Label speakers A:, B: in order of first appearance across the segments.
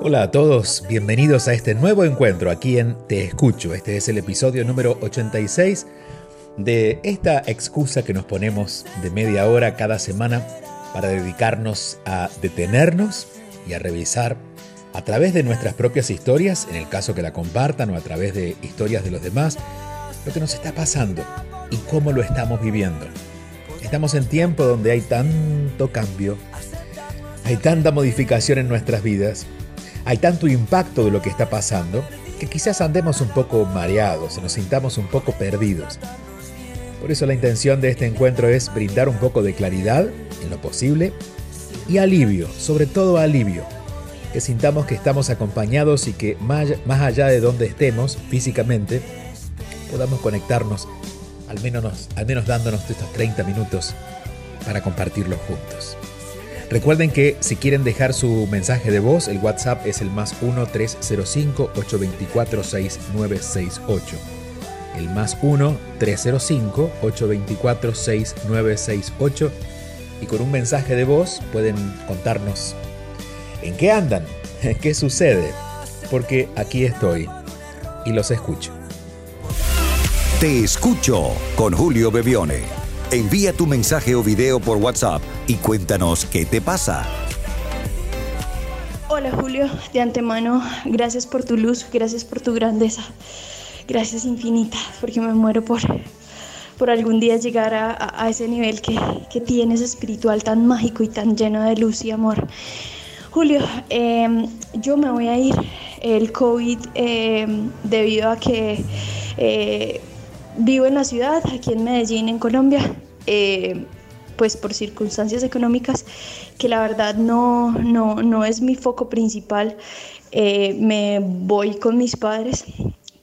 A: Hola a todos, bienvenidos a este nuevo encuentro aquí en Te Escucho. Este es el episodio número 86 de esta excusa que nos ponemos de media hora cada semana para dedicarnos a detenernos y a revisar a través de nuestras propias historias, en el caso que la compartan o a través de historias de los demás, lo que nos está pasando y cómo lo estamos viviendo. Estamos en tiempo donde hay tanto cambio, hay tanta modificación en nuestras vidas, hay tanto impacto de lo que está pasando, que quizás andemos un poco mareados, nos sintamos un poco perdidos. Por eso la intención de este encuentro es brindar un poco de claridad en lo posible y alivio, sobre todo alivio, que sintamos que estamos acompañados y que más, allá de donde estemos físicamente, podamos conectarnos, al menos, al menos dándonos estos 30 minutos para compartirlos juntos. Recuerden que si quieren dejar su mensaje de voz, el WhatsApp es el más 1-305-824-6968. El más 1-305-824-6968. Y con un mensaje de voz pueden contarnos en qué andan, qué sucede, porque aquí estoy y los escucho.
B: Te escucho con Julio Bebione. Envía tu mensaje o video por WhatsApp y cuéntanos qué te pasa.
C: Hola Julio, de antemano, gracias por tu luz, gracias por tu grandeza, gracias infinita, porque me muero por, por algún día llegar a, ese nivel que, que, tienes espiritual tan mágico y tan lleno de luz y amor. Julio, em, yo me voy a ir. El COVID, em, debido a que eh, vivo en la ciudad, aquí en Medellín, en Colombia, eh, pues por circunstancias económicas, que la verdad no, no, es mi foco principal. Eh, me voy con mis padres,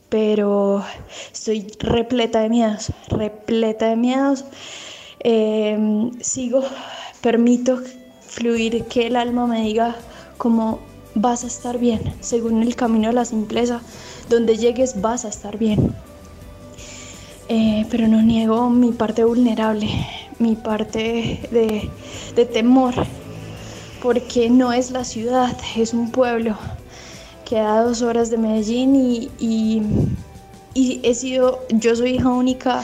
C: pero estoy repleta de miedos, repleta de miedos. Em, sigo, permito fluir, que el alma me diga cómo vas a estar bien, según el camino de la simpleza, donde llegues vas a estar bien. Eh, pero no niego mi parte vulnerable, mi parte de, temor, porque no es la ciudad, es un pueblo que a dos horas de Medellín y, y, y he sido, yo soy hija única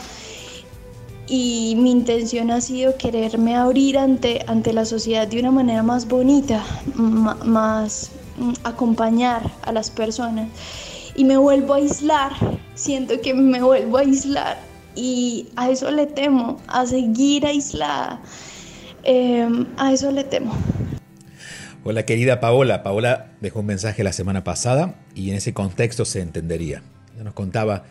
C: y mi intención ha sido quererme abrir ante, ante la sociedad de una manera más bonita, más mm, acompañar a las personas. Y me vuelvo a aislar, siento que me vuelvo a aislar y a eso le temo, a seguir aislada. Em, a eso le temo.
A: Hola querida Paola, Paola dejó un mensaje la semana pasada y en ese contexto se entendería. Ya nos contaba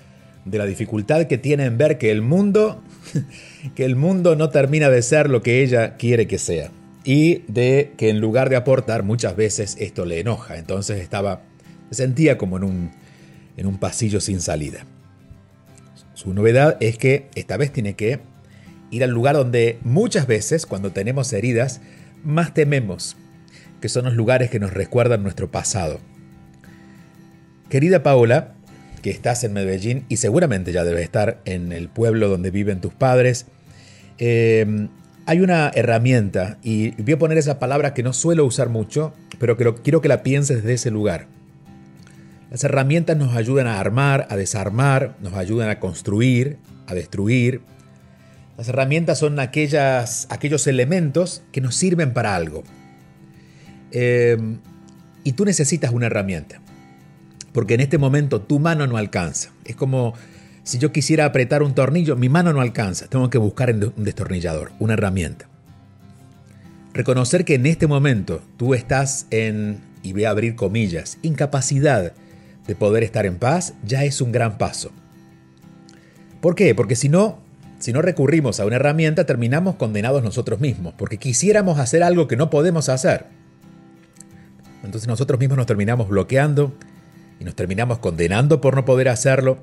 A: de la dificultad que tiene en ver que el mundo, que el mundo no termina de ser lo que ella quiere que sea. Y de que en lugar de aportar, muchas veces esto le enoja. Entonces estaba, se sentía como en un, en un pasillo sin salida. Su novedad es que esta vez tiene que ir al lugar donde muchas veces, cuando tenemos heridas, más tememos, que son los lugares que nos recuerdan nuestro pasado. Querida Paola, que estás en Medellín y seguramente ya debes estar en el pueblo donde viven tus padres. Eh, hay una herramienta y voy a poner esa palabra que no suelo usar mucho, pero que quiero que la pienses desde ese lugar. Las herramientas nos ayudan a armar, a desarmar, nos ayudan a construir, a destruir. Las herramientas son aquellas, aquellos elementos que nos sirven para algo. Eh, y tú necesitas una herramienta porque en este momento tu mano no alcanza. Es como si yo quisiera apretar un tornillo, mi mano no alcanza. Tengo que buscar un destornillador, una herramienta. Reconocer que en este momento tú estás en, y voy a abrir comillas, incapacidad de poder estar en paz, ya es un gran paso. ¿Por qué? Porque si no, si no recurrimos a una herramienta, terminamos condenados nosotros mismos, porque quisiéramos hacer algo que no podemos hacer. Entonces nosotros mismos nos terminamos bloqueando y nos terminamos condenando por no poder hacerlo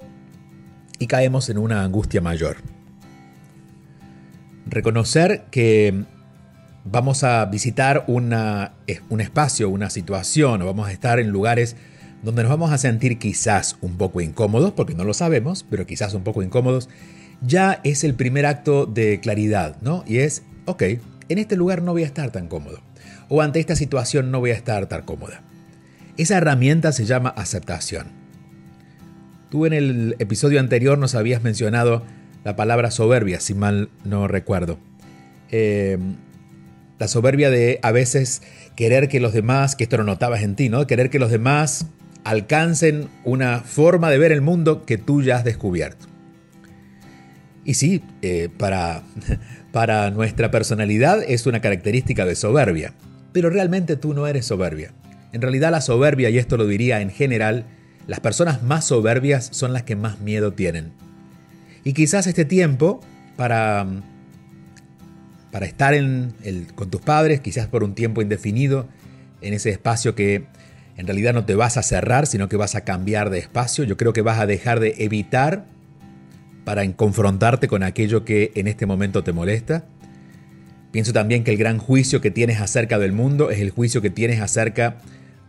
A: y caemos en una angustia mayor. Reconocer que vamos a visitar una, un espacio, una situación, o vamos a estar en lugares donde nos vamos a sentir quizás un poco incómodos, porque no lo sabemos, pero quizás un poco incómodos, ya es el primer acto de claridad, ¿no? Y es, ok, en este lugar no voy a estar tan cómodo, o ante esta situación no voy a estar tan cómoda. Esa herramienta se llama aceptación. Tú en el episodio anterior nos habías mencionado la palabra soberbia, si mal no recuerdo. Eh, la soberbia de a veces querer que los demás, que esto lo notabas en ti, ¿no? Querer que los demás alcancen una forma de ver el mundo que tú ya has descubierto. Y sí, eh, para, para nuestra personalidad es una característica de soberbia, pero realmente tú no eres soberbia. En realidad la soberbia, y esto lo diría en general, las personas más soberbias son las que más miedo tienen. Y quizás este tiempo para para estar en con tus padres, quizás por un tiempo indefinido, en ese espacio que en realidad no te vas a cerrar, sino que vas a cambiar de espacio. Yo creo que vas a dejar de evitar para confrontarte con aquello que en este momento te molesta. Pienso también que el gran juicio que tienes acerca del mundo es el juicio que tienes acerca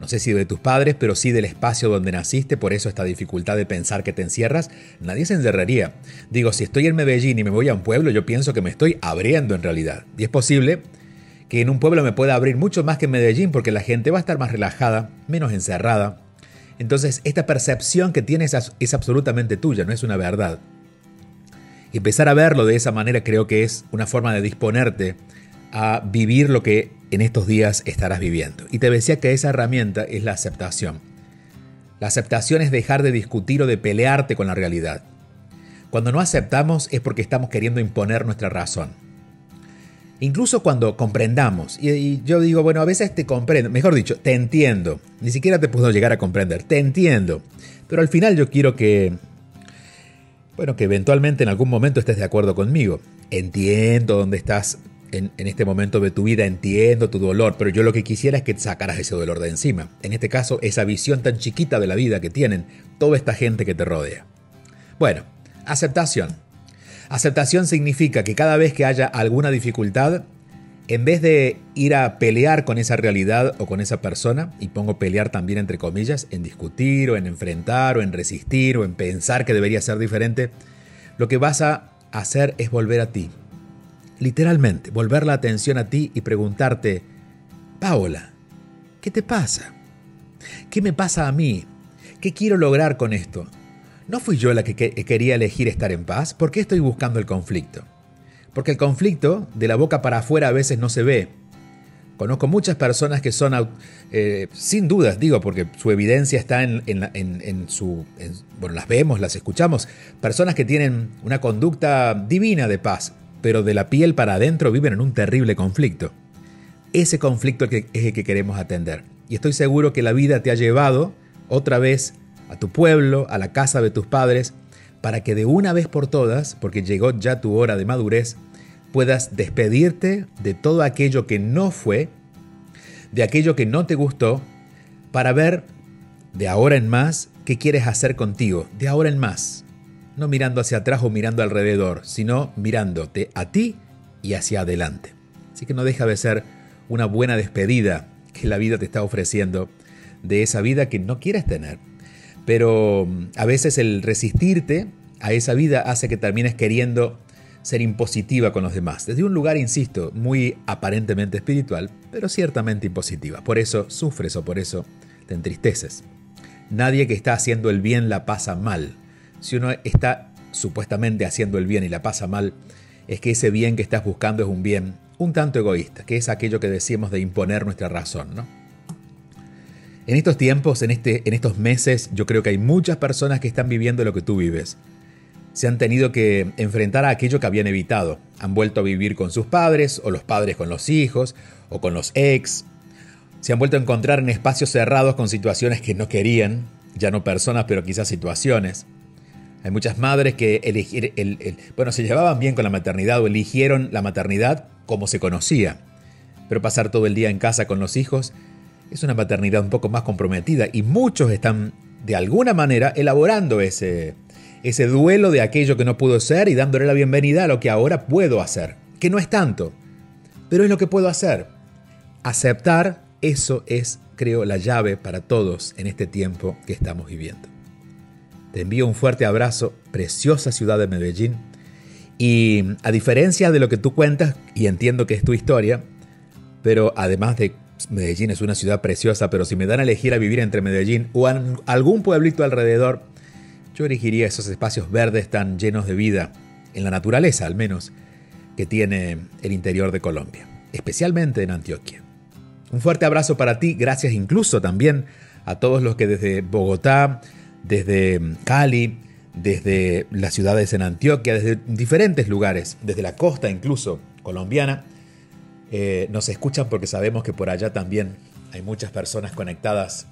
A: no sé si de tus padres, pero sí del espacio donde naciste, por eso esta dificultad de pensar que te encierras, nadie se encerraría. Digo, si estoy en Medellín y me voy a un pueblo, yo pienso que me estoy abriendo en realidad. Y es posible que en un pueblo me pueda abrir mucho más que en Medellín porque la gente va a estar más relajada, menos encerrada. Entonces, esta percepción que tienes es absolutamente tuya, no es una verdad. Empezar a verlo de esa manera creo que es una forma de disponerte a vivir lo que en estos días estarás viviendo. Y te decía que esa herramienta es la aceptación. La aceptación es dejar de discutir o de pelearte con la realidad. Cuando no aceptamos es porque estamos queriendo imponer nuestra razón. Incluso cuando comprendamos, y, yo digo, bueno, a veces te comprendo, mejor dicho, te entiendo, ni siquiera te puedo llegar a comprender, te entiendo, pero al final yo quiero que, bueno, que eventualmente en algún momento estés de acuerdo conmigo. Entiendo dónde estás en, este momento de tu vida, entiendo tu dolor, pero yo lo que quisiera es que te sacaras ese dolor de encima. En este caso, esa visión tan chiquita de la vida que tienen toda esta gente que te rodea. Bueno, aceptación. Aceptación significa que cada vez que haya alguna dificultad, en vez de ir a pelear con esa realidad o con esa persona, y pongo pelear también entre comillas, en discutir o en enfrentar o en resistir o en pensar que debería ser diferente, lo que vas a hacer es volver a ti, literalmente, volver la atención a ti y preguntarte, Paola, ¿qué te pasa? ¿Qué me pasa a mí? ¿Qué quiero lograr con esto? ¿No fui yo la que, quería elegir estar en paz? ¿Por qué estoy buscando el conflicto? Porque el conflicto de la boca para afuera a veces no se ve. Conozco muchas personas que son, eh, sin dudas, digo, porque su evidencia está en, en su... bueno, las vemos, las escuchamos. Personas que tienen una conducta divina de paz, pero de la piel para adentro viven en un terrible conflicto. Ese conflicto es el que queremos atender. Y estoy seguro que la vida te ha llevado otra vez a tu pueblo, a la casa de tus padres, para que de una vez por todas, porque llegó ya tu hora de madurez, puedas despedirte de todo aquello que no fue, de aquello que no te gustó, para ver de ahora en más qué quieres hacer contigo, de ahora en más no mirando hacia atrás o mirando alrededor, sino mirándote a ti y hacia adelante. Así que no deja de ser una buena despedida que la vida te está ofreciendo de esa vida que no quieres tener. Pero mm, a veces el resistirte a esa vida hace que termines queriendo ser impositiva con los demás. Desde un lugar, insisto, muy aparentemente espiritual, pero ciertamente impositiva. Por eso sufres o por eso te entristeces. Nadie que está haciendo el bien la pasa mal si uno está supuestamente haciendo el bien y la pasa mal, es que ese bien que estás buscando es un bien un tanto egoísta, que es aquello que decimos de imponer nuestra razón, ¿no? En estos tiempos, en, este, en estos meses, yo creo que hay muchas personas que están viviendo lo que tú vives. Se han tenido que enfrentar a aquello que habían evitado. Han vuelto a vivir con sus padres, o los padres con los hijos, o con los ex. Se han vuelto a encontrar en espacios cerrados con situaciones que no querían, ya no personas, pero quizás situaciones. Hay muchas madres que elegir, el, bueno, se llevaban bien con la maternidad o eligieron la maternidad como se conocía. Pero pasar todo el día en casa con los hijos es una maternidad un poco más comprometida y muchos están de alguna manera elaborando ese, ese duelo de aquello que no pudo ser y dándole la bienvenida a lo que ahora puedo hacer, que no es tanto, pero es lo que puedo hacer. Aceptar, eso es, creo, la llave para todos en este tiempo que estamos viviendo. Te envío un fuerte abrazo, preciosa ciudad de Medellín, y a diferencia de lo que tú cuentas, y entiendo que es tu historia, pero además de Medellín es una ciudad preciosa, pero si me dan a elegir a vivir entre Medellín o algún pueblito alrededor, yo elegiría esos espacios verdes tan llenos de vida, en la naturaleza al menos, que tiene el interior de Colombia, especialmente en Antioquia. Un fuerte abrazo para ti, gracias incluso también a todos los que desde Bogotá, desde Cali, desde las ciudades en Antioquia, desde diferentes lugares, desde la costa incluso colombiana, eh, nos escuchan porque sabemos que por allá también hay muchas personas conectadas.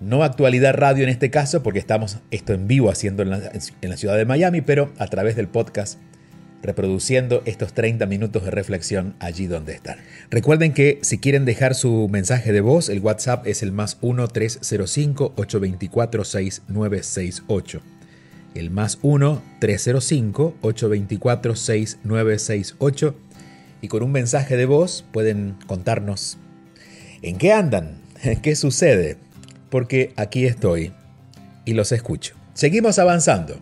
A: No actualidad radio en este caso, porque estamos esto en vivo haciendo en la, ciudad de Miami, pero a través del podcast reproduciendo estos 30 minutos de reflexión allí donde están. Recuerden que si quieren dejar su mensaje de voz, el WhatsApp es el más 1-305-824-6968. El más 1-305-824-6968 y con un mensaje de voz pueden contarnos en qué andan, qué sucede, porque aquí estoy y los escucho. Seguimos avanzando.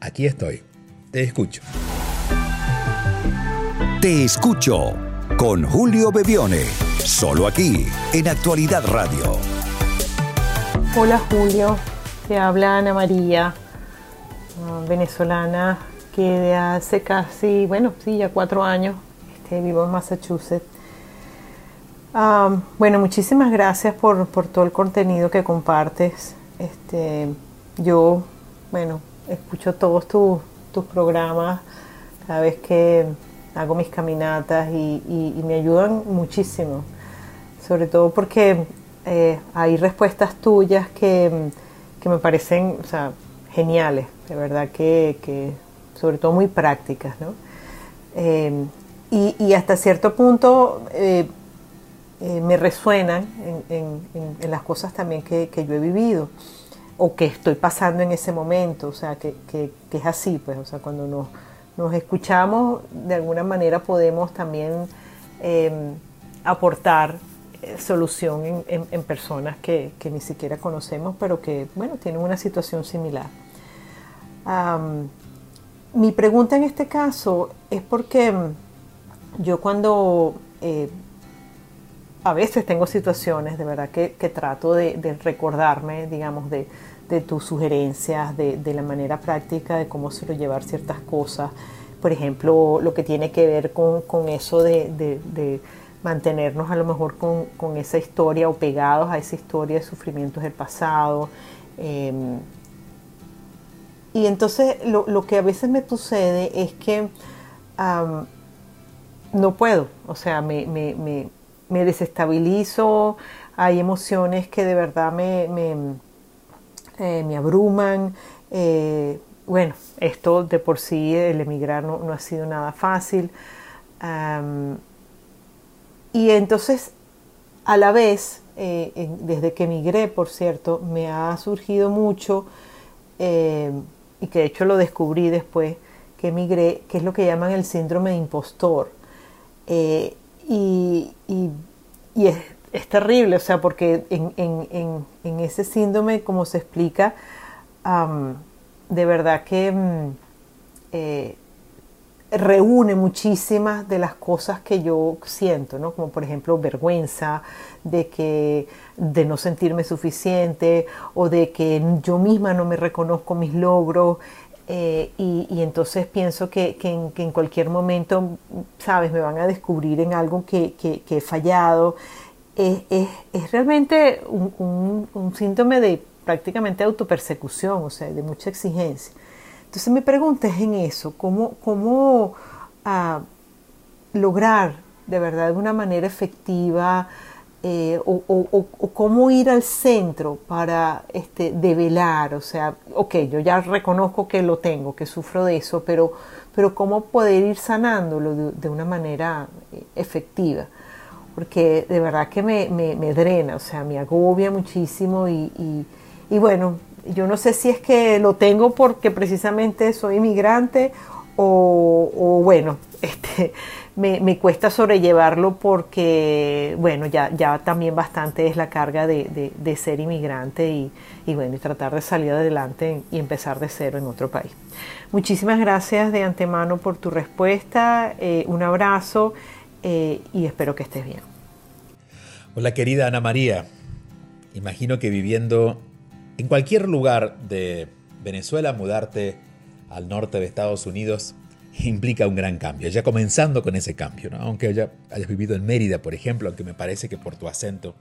A: Aquí estoy. Te escucho.
B: Te escucho con Julio Bebione, solo aquí en Actualidad Radio.
D: Hola Julio, te habla Ana María, ah, venezolana que hace casi, bueno, sí, ya cuatro años vivo en Massachusetts. bueno, muchísimas gracias por, todo el contenido que compartes. Este, yo, bueno, escucho todos tus programas cada vez que hago mis caminatas y, me ayudan muchísimo. Sobre todo porque eh, hay respuestas tuyas que, me parecen geniales, de verdad que, sobre todo muy prácticas. ¿no? Eh, y, hasta cierto punto eh, eh, me resuenan en, las cosas también que, yo he vivido o que estoy pasando en ese momento, o sea, que, es así, pues, o sea, cuando nos, nos escuchamos, de alguna manera podemos también em, aportar eh, solución en, personas que, ni siquiera conocemos, pero que, bueno, tienen una situación similar. mi pregunta en este caso es porque yo cuando eh, a veces tengo situaciones de verdad que, trato de, recordarme, digamos, de, tus sugerencias, de, la manera práctica de cómo se lo llevar ciertas cosas. Por ejemplo, lo que tiene que ver con, eso de, mantenernos a lo mejor con, esa historia o pegados a esa historia de sufrimientos del pasado. Em, y entonces lo, que a veces me sucede es que no puedo, o sea, me, desestabilizo, hay emociones que de verdad me, me, eh, abruman. Eh, bueno, esto de por sí, el emigrar no, ha sido nada fácil. y entonces, a la vez, eh, desde que emigré, por cierto, me ha surgido mucho, y que de hecho lo descubrí después que emigré, que es lo que llaman el síndrome de impostor. Eh, y, es, terrible, o sea, porque en, ese síndrome, como se explica, de verdad que mm, eh, reúne muchísimas de las cosas que yo siento, ¿no? Como por ejemplo vergüenza, de que de no sentirme suficiente o de que yo misma no me reconozco mis logros, eh, y, entonces pienso que, en, cualquier momento, sabes, me van a descubrir en algo que, he fallado. Es, realmente un, síntoma de prácticamente autopersecución, o sea, de mucha exigencia. Entonces me pregunta en eso, ¿cómo, cómo ah, lograr de verdad de una manera efectiva eh, o, cómo ir al centro para este, develar, o sea, ok, yo ya reconozco que lo tengo, que sufro de eso, pero, pero cómo poder ir sanándolo de, una manera eh, efectiva. porque de verdad que me, drena, o sea, me agobia muchísimo y, y, bueno, yo no sé si es que lo tengo porque precisamente soy inmigrante o, o bueno, este, me, cuesta sobrellevarlo porque, bueno, ya, ya también bastante es la carga de, ser inmigrante y, bueno, y tratar de salir adelante y empezar de cero en otro país. Muchísimas gracias de antemano por tu respuesta, eh, un abrazo eh, y espero que estés bien.
A: Hola querida Ana María, imagino que viviendo en cualquier lugar de Venezuela, mudarte al norte de Estados Unidos implica un gran cambio, ya comenzando con ese cambio, ¿no? aunque haya, hayas vivido en Mérida, por ejemplo, aunque me parece que por tu acento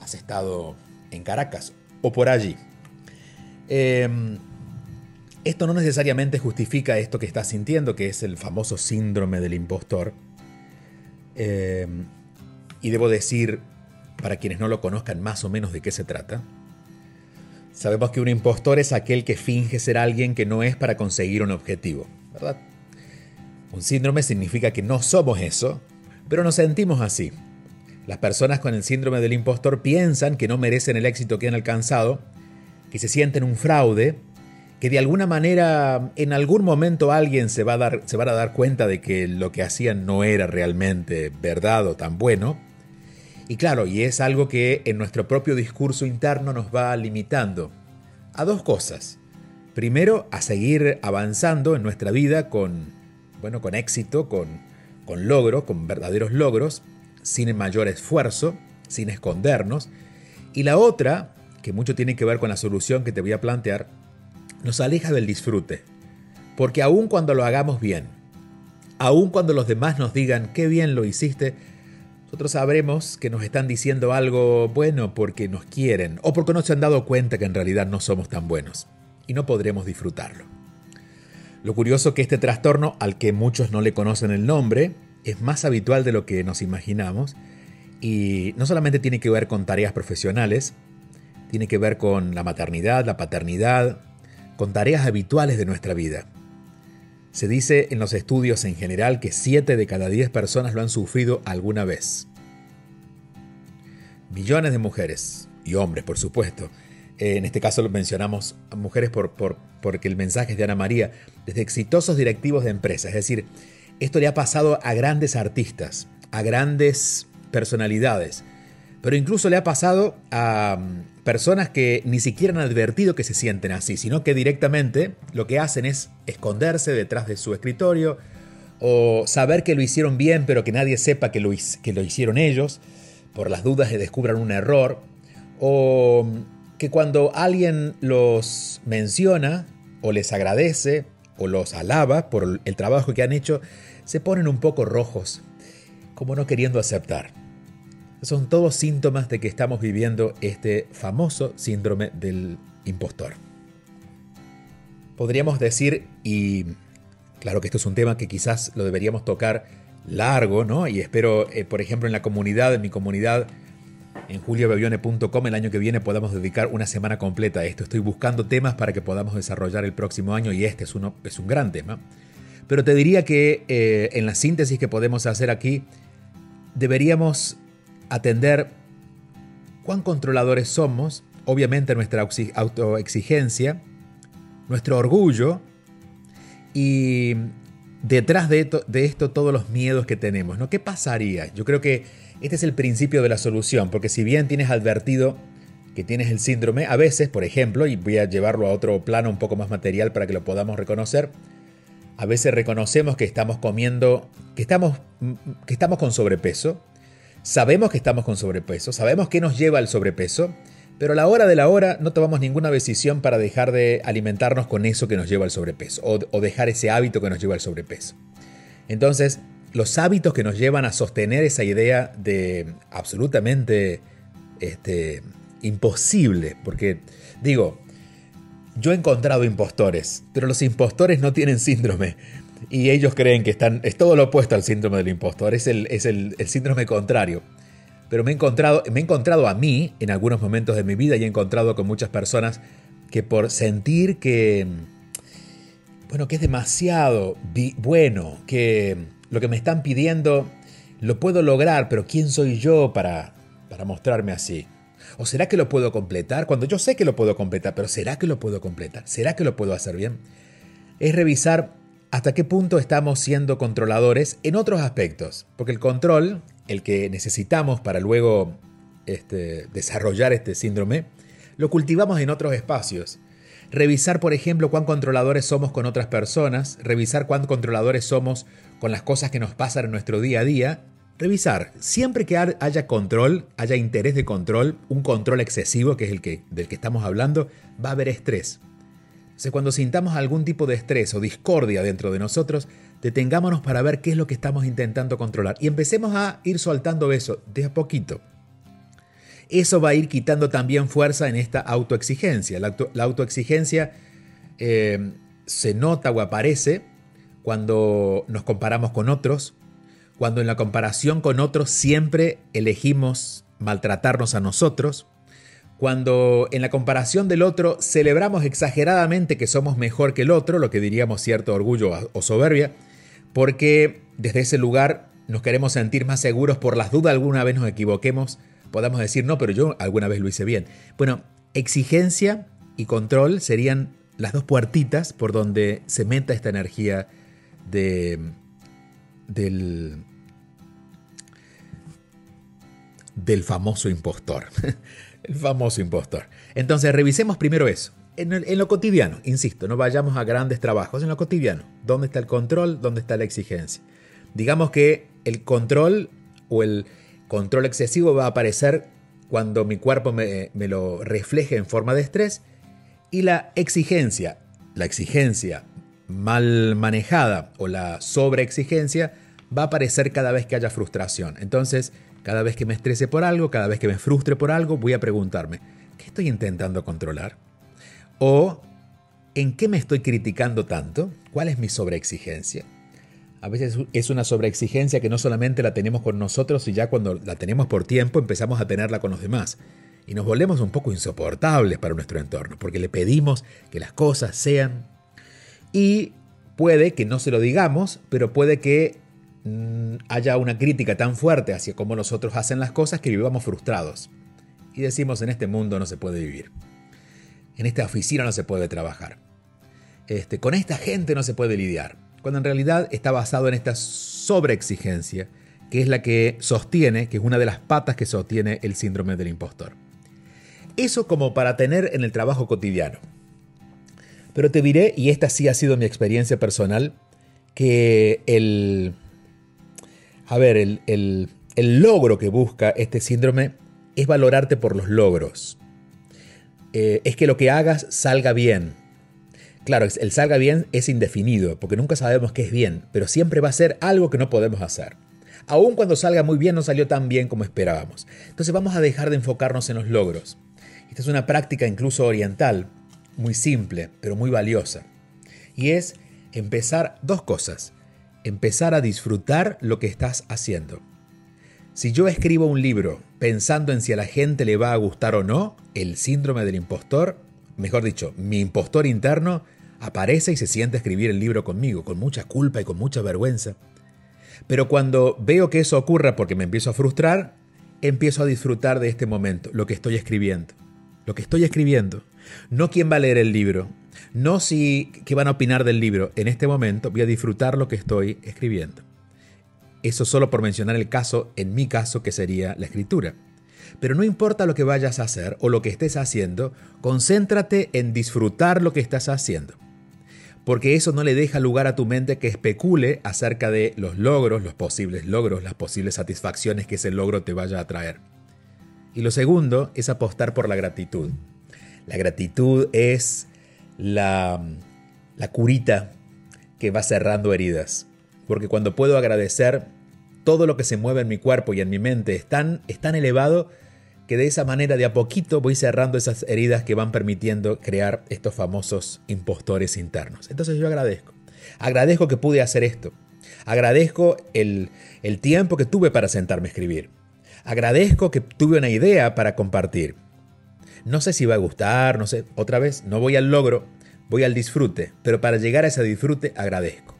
A: has estado en Caracas o por allí. Em, esto no necesariamente justifica esto que estás sintiendo, que es el famoso síndrome del impostor. Em, y debo decir, para quienes no lo conozcan más o menos de qué se trata, sabemos que un impostor es aquel que finge ser alguien que no es para conseguir un objetivo, ¿verdad? Un síndrome significa que no somos eso, pero nos sentimos así. Las personas con el síndrome del impostor piensan que no merecen el éxito que han alcanzado, que se sienten un fraude, que de alguna manera en algún momento alguien se va a dar, se a dar cuenta de que lo que hacían no era realmente verdad o tan bueno. Y claro, y es algo que en nuestro propio discurso interno nos va limitando a dos cosas. Primero, a seguir avanzando en nuestra vida con bueno, con éxito, con, con logro, con verdaderos logros, sin mayor esfuerzo, sin escondernos. Y la otra, que mucho tiene que ver con la solución que te voy a plantear, nos aleja del disfrute. Porque aun cuando lo hagamos bien, aun cuando los demás nos digan qué bien lo hiciste, nosotros sabremos que nos están diciendo algo bueno porque nos quieren o porque no se han dado cuenta que en realidad no somos tan buenos y no podremos disfrutarlo. Lo curioso que este trastorno, al que muchos no le conocen el nombre, es más habitual de lo que nos imaginamos y no solamente tiene que ver con tareas profesionales, tiene que ver con la maternidad, la paternidad, con tareas habituales de nuestra vida. Se dice en los estudios en general que 7 de cada 10 personas lo han sufrido alguna vez. Millones de mujeres, y hombres por supuesto, eh, en este caso lo mencionamos mujeres por, porque el mensaje es de Ana María, desde exitosos directivos de empresas. Es decir, esto le ha pasado a grandes artistas, a grandes personalidades, pero incluso le ha pasado a mm, personas que ni siquiera han advertido que se sienten así, sino que directamente lo que hacen es esconderse detrás de su escritorio o saber que lo hicieron bien pero que nadie sepa que lo, que lo hicieron ellos, por las dudas de descubran un error, o mm, que cuando alguien los menciona o les agradece los alaba por el trabajo que han hecho, se ponen un poco rojos, como no queriendo aceptar. Son todos síntomas de que estamos viviendo este famoso síndrome del impostor. Podríamos decir, y claro que esto es un tema que quizás lo deberíamos tocar largo, ¿no? Y espero, eh, por ejemplo, en la comunidad, en mi comunidad, en juliobevione.com el año que viene podamos dedicar una semana completa a esto. Estoy buscando temas para que podamos desarrollar el próximo año y este es, uno, es un gran tema. Pero te diría que eh, en la síntesis que podemos hacer aquí, deberíamos atender cuán controladores somos, obviamente nuestra autoexigencia, nuestro orgullo y detrás de de esto todos los miedos que tenemos. ¿no? ¿Qué pasaría? Yo creo que este es el principio de la solución, porque si bien tienes advertido que tienes el síndrome, a veces, por ejemplo, y voy a llevarlo a otro plano un poco más material para que lo podamos reconocer, a veces reconocemos que estamos comiendo, que estamos, que estamos con sobrepeso, sabemos que estamos con sobrepeso, sabemos que nos lleva al sobrepeso, pero a la hora de la hora no tomamos ninguna decisión para dejar de alimentarnos con eso que nos lleva al sobrepeso o, o dejar ese hábito que nos lleva al sobrepeso. Entonces, los hábitos que nos llevan a sostener esa idea de absolutamente este, imposible. Porque, digo, yo he encontrado impostores, pero los impostores no tienen síndrome. Y ellos creen que están. Es todo lo opuesto al síndrome del impostor, es el, es el, síndrome contrario. Pero me he, encontrado, me he encontrado a mí en algunos momentos de mi vida y he encontrado con muchas personas que por sentir que. Bueno, que es demasiado bueno, que lo que me están pidiendo Lo puedo lograr, pero ¿quién soy yo para, para mostrarme así? ¿O será que lo puedo completar? Cuando yo sé que lo puedo completar, pero ¿será que lo puedo completar? ¿Será que lo puedo hacer bien? Es revisar hasta qué punto estamos siendo controladores en otros aspectos. Porque el control, el que necesitamos para luego este, desarrollar este síndrome, lo cultivamos en otros espacios. Revisar, por ejemplo, cuán controladores somos con otras personas, revisar cuán controladores somos con las cosas que nos pasan en nuestro día a día. Revisar, siempre que haya control, haya interés de control, un control excesivo, que es el que, del que estamos hablando, va a haber estrés. O cuando sintamos algún tipo de estrés o discordia dentro de nosotros, detengámonos para ver qué es lo que estamos intentando controlar y empecemos a ir soltando eso de a poquito. Eso va a ir quitando también fuerza en esta autoexigencia. La, autoexigencia eh, se nota o aparece cuando nos comparamos con otros, cuando en la comparación con otros siempre elegimos maltratarnos a nosotros, cuando en la comparación del otro celebramos exageradamente que somos mejor que el otro, lo que diríamos cierto orgullo o soberbia, porque desde ese lugar nos queremos sentir más seguros por las dudas alguna vez nos equivoquemos, podamos decir, no, pero yo alguna vez lo hice bien. Bueno, exigencia y control serían las dos puertitas por donde se meta esta energía de, del, del famoso impostor. El famoso impostor. Entonces, revisemos primero eso. En, lo cotidiano, insisto, no vayamos a grandes trabajos, en lo cotidiano. ¿Dónde está el control? ¿Dónde está la exigencia? Digamos que el control o el control excesivo va a aparecer cuando mi cuerpo me, me lo refleje en forma de estrés y la exigencia, la exigencia mal manejada o la sobreexigencia va a aparecer cada vez que haya frustración. Entonces, cada vez que me estrese por algo, cada vez que me frustre por algo, voy a preguntarme, ¿qué estoy intentando controlar? O, ¿en qué me estoy criticando tanto? ¿Cuál es mi sobreexigencia? A veces es una sobreexigencia que no solamente la tenemos con nosotros y ya cuando la tenemos por tiempo empezamos a tenerla con los demás. Y nos volvemos un poco insoportables para nuestro entorno, porque le pedimos que las cosas sean... Y puede que no se lo digamos, pero puede que Mm, haya una crítica tan fuerte hacia cómo nosotros hacen las cosas que vivamos frustrados. Y decimos, en este mundo no se puede vivir. En esta oficina no se puede trabajar. Este, con esta gente no se puede lidiar. Cuando en realidad está basado en esta sobreexigencia, que es la que sostiene, que es una de las patas que sostiene el síndrome del impostor. Eso como para tener en el trabajo cotidiano. Pero te diré, y esta sí ha sido mi experiencia personal, que el, a ver, el, logro que busca este síndrome es valorarte por los logros. Eh, es que lo que hagas salga bien. Claro, el salga bien es indefinido, porque nunca sabemos qué es bien, pero siempre va a ser algo que no podemos hacer. Aun cuando salga muy bien, no salió tan bien como esperábamos. Entonces vamos a dejar de enfocarnos en los logros. Esta es una práctica incluso oriental, muy simple, pero muy valiosa. Y es empezar dos cosas empezar a disfrutar lo que estás haciendo. Si yo escribo un libro pensando en si a la gente le va a gustar o no, el síndrome del impostor, mejor dicho, mi impostor interno, aparece y se siente escribir el libro conmigo, con mucha culpa y con mucha vergüenza. Pero cuando veo que eso ocurra porque me empiezo a frustrar, empiezo a disfrutar de este momento, lo que estoy escribiendo. Lo que estoy escribiendo. No quién va a leer el libro, no si qué van a opinar del libro. En este momento voy a disfrutar lo que estoy escribiendo. Eso solo por mencionar el caso, en mi caso, que sería la escritura. Pero no importa lo que vayas a hacer o lo que estés haciendo, concéntrate en disfrutar lo que estás haciendo. Porque eso no le deja lugar a tu mente que especule acerca de los logros, los posibles logros, las posibles satisfacciones que ese logro te vaya a traer. Y lo segundo es apostar por la gratitud. La gratitud es la, curita que va cerrando heridas. Porque cuando puedo agradecer, todo lo que se mueve en mi cuerpo y en mi mente es tan, es tan elevado que de esa manera de a poquito voy cerrando esas heridas que van permitiendo crear estos famosos impostores internos. Entonces yo agradezco. Agradezco que pude hacer esto. Agradezco el, el tiempo que tuve para sentarme a escribir. Agradezco que tuve una idea para compartir. No sé si va a gustar, no sé, otra vez, no voy al logro, voy al disfrute, pero para llegar a ese disfrute agradezco.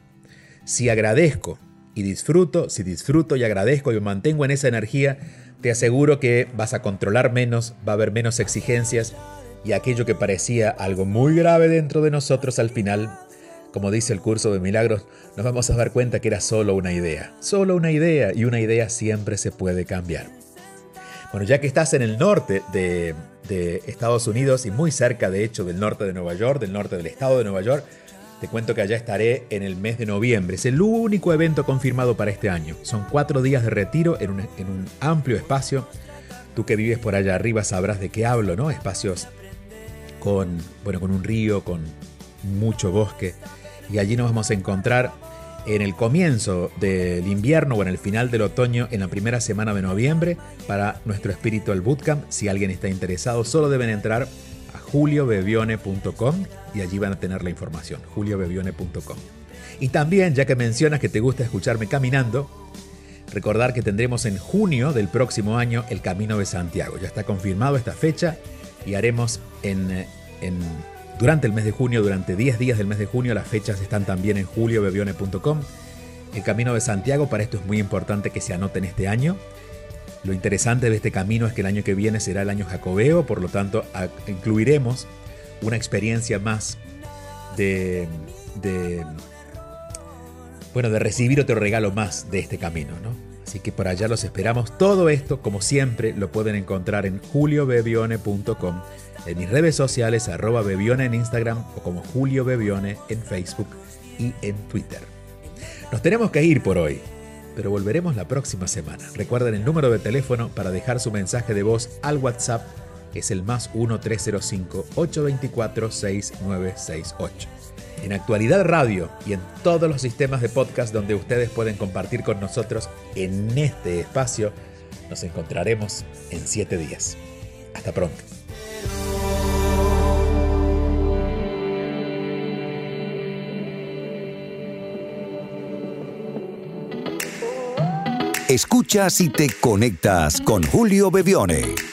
A: Si agradezco y disfruto, si disfruto y agradezco y mantengo en esa energía, te aseguro que vas a controlar menos, va a haber menos exigencias y aquello que parecía algo muy grave dentro de nosotros al final, como dice el curso de milagros, nos vamos a dar cuenta que era solo una idea, solo una idea y una idea siempre se puede cambiar. Bueno, ya que estás en el norte de, Estados Unidos y muy cerca de hecho del norte de Nueva York, del norte del estado de Nueva York, te cuento que allá estaré en el mes de noviembre. Es el único evento confirmado para este año. Son cuatro días de retiro en un, amplio espacio. Tú que vives por allá arriba sabrás de qué hablo, ¿no? Espacios con, bueno, con un río, con mucho bosque. Y allí nos vamos a encontrar en el comienzo del invierno o en el final del otoño, en la primera semana de noviembre, para nuestro Espiritual Bootcamp. Si alguien está interesado, solo deben entrar a juliobevione.com y allí van a tener la información, juliobevione.com. Y también, ya que mencionas que te gusta escucharme caminando, recordar que tendremos en junio del próximo año el Camino de Santiago. Ya está confirmado esta fecha y haremos en, en durante el mes de junio, durante 10 días del mes de junio, las fechas están también en juliobevione.com. El Camino de Santiago, para esto es muy importante que se anoten este año. Lo interesante de este camino es que el año que viene será el año jacobeo, por lo tanto incluiremos una experiencia más de, bueno, de recibir otro regalo más de este camino, ¿no? Así que por allá los esperamos. Todo esto, como siempre, lo pueden encontrar en juliobebione.com, en mis redes sociales, arroba bebione en Instagram o como Julio Bebione en Facebook y en Twitter. Nos tenemos que ir por hoy pero volveremos la próxima semana. Recuerden el número de teléfono para dejar su mensaje de voz al WhatsApp, es el más 1-305-824-6968. En Actualidad Radio y en todos los sistemas de podcast donde ustedes pueden compartir con nosotros en este espacio, nos encontraremos en 7 días. Hasta pronto.
B: Escuchas y te conectas con Julio Bebione.